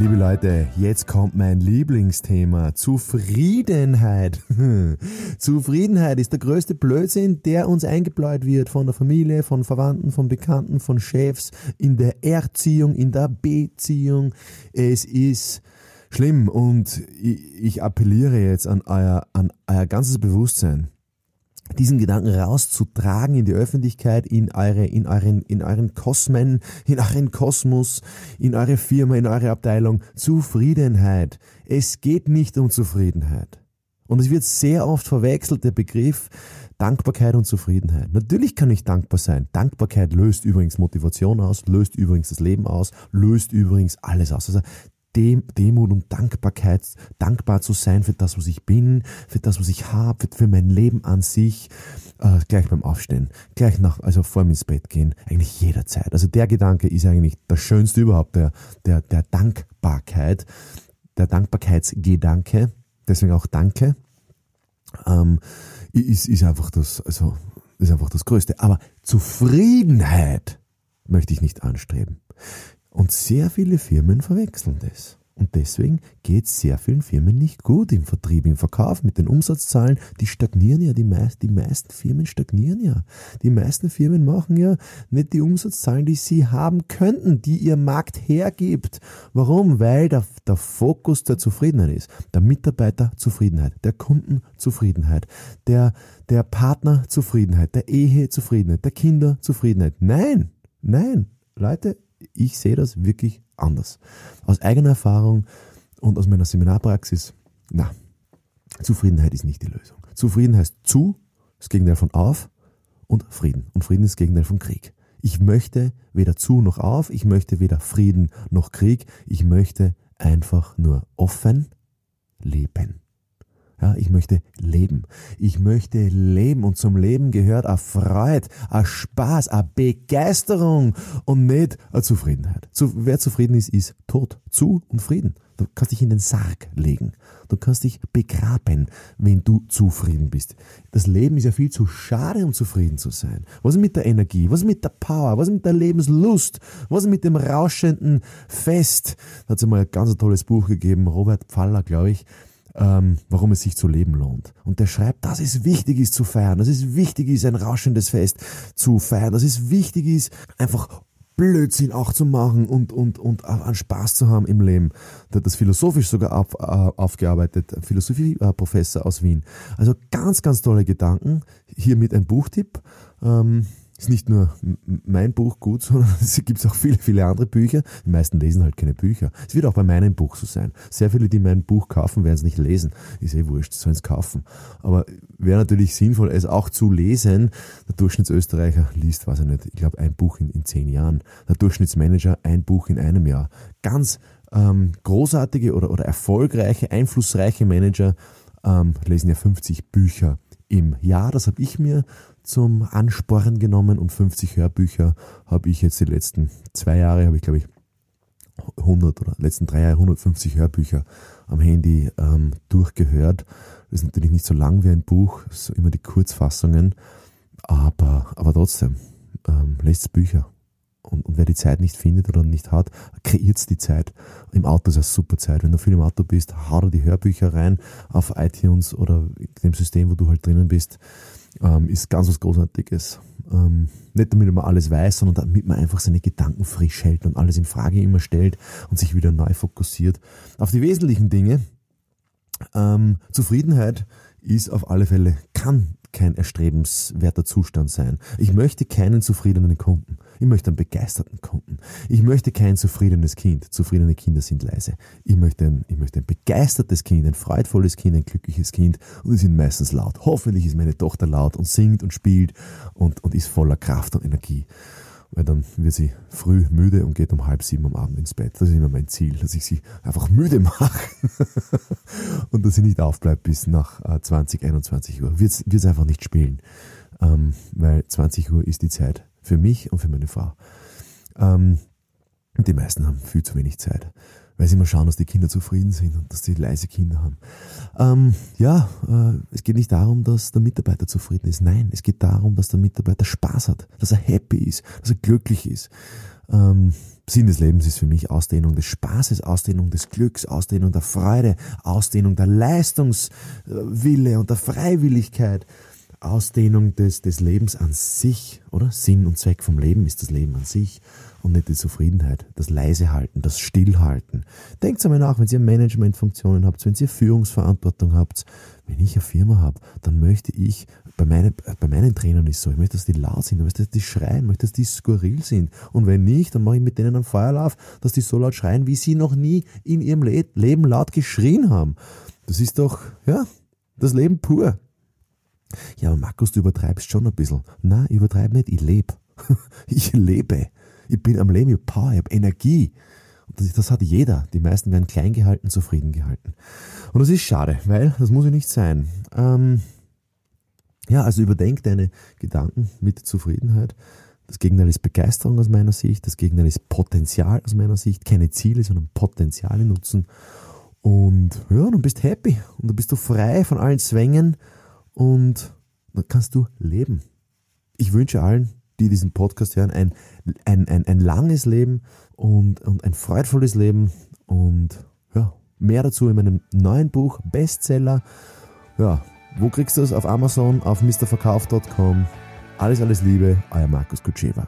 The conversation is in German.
Liebe Leute, jetzt kommt mein Lieblingsthema. Zufriedenheit. Zufriedenheit ist der größte Blödsinn, der uns eingebläut wird von der Familie, von Verwandten, von Bekannten, von Chefs, in der Erziehung, in der Beziehung. Es ist schlimm und ich appelliere jetzt an euer, an euer ganzes Bewusstsein diesen Gedanken rauszutragen in die Öffentlichkeit, in eure, in euren, in euren Kosmen, in euren Kosmos, in eure Firma, in eure Abteilung. Zufriedenheit. Es geht nicht um Zufriedenheit. Und es wird sehr oft verwechselt, der Begriff Dankbarkeit und Zufriedenheit. Natürlich kann ich dankbar sein. Dankbarkeit löst übrigens Motivation aus, löst übrigens das Leben aus, löst übrigens alles aus. Also dem, Demut und Dankbarkeit, dankbar zu sein für das, was ich bin, für das, was ich habe, für, für, mein Leben an sich, äh, gleich beim Aufstehen, gleich nach, also vor dem ins Bett gehen, eigentlich jederzeit. Also der Gedanke ist eigentlich der schönste überhaupt, der, der, der Dankbarkeit, der Dankbarkeitsgedanke, deswegen auch Danke, ähm, ist, ist einfach das, also, ist einfach das Größte. Aber Zufriedenheit möchte ich nicht anstreben. Und sehr viele Firmen verwechseln das. Und deswegen geht es sehr vielen Firmen nicht gut im Vertrieb, im Verkauf, mit den Umsatzzahlen. Die stagnieren ja, die, meist, die meisten Firmen stagnieren ja. Die meisten Firmen machen ja nicht die Umsatzzahlen, die sie haben könnten, die ihr Markt hergibt. Warum? Weil der, der Fokus der Zufriedenheit ist. Der Mitarbeiterzufriedenheit, der Kundenzufriedenheit, der, der Partnerzufriedenheit, der Ehezufriedenheit, der Kinderzufriedenheit. Nein, nein, Leute, ich sehe das wirklich anders. Aus eigener Erfahrung und aus meiner Seminarpraxis, na, Zufriedenheit ist nicht die Lösung. Zufrieden heißt zu, das Gegenteil von auf und Frieden. Und Frieden ist das Gegenteil von Krieg. Ich möchte weder zu noch auf, ich möchte weder Frieden noch Krieg, ich möchte einfach nur offen leben. Ja, ich möchte leben. Ich möchte leben und zum Leben gehört eine Freude, ein Spaß, eine Begeisterung und nicht eine Zufriedenheit. wer zufrieden ist, ist tot. Zu und Frieden. Du kannst dich in den Sarg legen. Du kannst dich begraben, wenn du zufrieden bist. Das Leben ist ja viel zu schade, um zufrieden zu sein. Was ist mit der Energie? Was ist mit der Power? Was ist mit der Lebenslust? Was ist mit dem rauschenden Fest? Da hat es einmal ein ganz tolles Buch gegeben, Robert Pfaller, glaube ich ähm, warum es sich zu leben lohnt. Und der schreibt, dass es wichtig ist zu feiern, dass es wichtig ist, ein rauschendes Fest zu feiern, dass es wichtig ist, einfach Blödsinn auch zu machen und, und, und an Spaß zu haben im Leben. Der hat das philosophisch sogar auf, äh, aufgearbeitet, Philosophieprofessor aus Wien. Also ganz, ganz tolle Gedanken. Hiermit ein Buchtipp. Ähm, ist nicht nur mein Buch gut, sondern es gibt auch viele, viele andere Bücher. Die meisten lesen halt keine Bücher. Es wird auch bei meinem Buch so sein. Sehr viele, die mein Buch kaufen, werden es nicht lesen. Ist eh wurscht, sollen es kaufen. Aber wäre natürlich sinnvoll, es auch zu lesen. Der Durchschnittsösterreicher liest, weiß ich nicht, ich glaube ein Buch in, in zehn Jahren. Der Durchschnittsmanager ein Buch in einem Jahr. Ganz ähm, großartige oder, oder erfolgreiche, einflussreiche Manager ähm, lesen ja 50 Bücher im Jahr. Das habe ich mir zum Ansporn genommen und 50 Hörbücher habe ich jetzt die letzten zwei Jahre, habe ich glaube ich 100 oder letzten drei Jahre 150 Hörbücher am Handy ähm, durchgehört. Das ist natürlich nicht so lang wie ein Buch, so immer die Kurzfassungen, aber, aber trotzdem, ähm, lest Bücher. Und, und wer die Zeit nicht findet oder nicht hat, kreiert die Zeit. Im Auto ist eine super Zeit. Wenn du viel im Auto bist, hau dir die Hörbücher rein auf iTunes oder dem System, wo du halt drinnen bist ähm, ist ganz was Großartiges. Ähm, nicht damit man alles weiß, sondern damit man einfach seine Gedanken frisch hält und alles in Frage immer stellt und sich wieder neu fokussiert auf die wesentlichen Dinge. Ähm, Zufriedenheit ist auf alle Fälle, kann kein erstrebenswerter Zustand sein. Ich möchte keinen zufriedenen Kunden. Ich möchte einen begeisterten Kunden. Ich möchte kein zufriedenes Kind. Zufriedene Kinder sind leise. Ich möchte ein, ich möchte ein begeistertes Kind, ein freudvolles Kind, ein glückliches Kind und die sind meistens laut. Hoffentlich ist meine Tochter laut und singt und spielt und, und ist voller Kraft und Energie. weil dann wird sie früh müde und geht um halb sieben am Abend ins Bett. Das ist immer mein Ziel, dass ich sie einfach müde mache und dass sie nicht aufbleibt bis nach 20, äh, 21 Uhr. Wird es einfach nicht spielen, ähm, weil 20 Uhr ist die Zeit für mich und für meine Frau. Ähm, die meisten haben viel zu wenig Zeit weil sie immer schauen, dass die Kinder zufrieden sind und dass sie leise Kinder haben. Ähm, ja, äh, es geht nicht darum, dass der Mitarbeiter zufrieden ist. Nein, es geht darum, dass der Mitarbeiter Spaß hat, dass er happy ist, dass er glücklich ist. Ähm, Sinn des Lebens ist für mich Ausdehnung des Spaßes, Ausdehnung des Glücks, Ausdehnung der Freude, Ausdehnung der Leistungswille und der Freiwilligkeit. Ausdehnung des, des Lebens an sich, oder? Sinn und Zweck vom Leben ist das Leben an sich und nicht die Zufriedenheit, das Leisehalten, das Stillhalten. Denkt einmal nach, wenn ihr Managementfunktionen habt, wenn ihr Führungsverantwortung habt, wenn ich eine Firma habe, dann möchte ich, bei meinen, bei meinen Trainern ist so, ich möchte, dass die laut sind, ich möchte, dass die schreien, ich möchte, dass die skurril sind. Und wenn nicht, dann mache ich mit denen einen Feuerlauf, dass die so laut schreien, wie sie noch nie in ihrem Leben laut geschrien haben. Das ist doch, ja, das Leben pur. Ja, aber Markus, du übertreibst schon ein bisschen. Na, ich übertreibe nicht, ich lebe. ich lebe. Ich bin am Leben, ich habe Power, ich habe Energie. Und das, das, hat jeder. Die meisten werden klein gehalten, zufrieden gehalten. Und das ist schade, weil das muss ja nicht sein. Ähm, ja, also überdenk deine Gedanken mit Zufriedenheit. Das Gegenteil ist Begeisterung aus meiner Sicht. Das Gegenteil ist Potenzial aus meiner Sicht. Keine Ziele, sondern Potenziale nutzen. Und ja, dann bist happy. Und dann bist du frei von allen Zwängen und dann kannst du leben. Ich wünsche allen, die diesen Podcast hören, ein, ein, ein, ein langes Leben und, und ein freudvolles Leben und ja, mehr dazu in meinem neuen Buch, Bestseller. Ja, wo kriegst du es? Auf Amazon, auf mrverkauf.com. Alles, alles Liebe, euer Markus Kutscheva.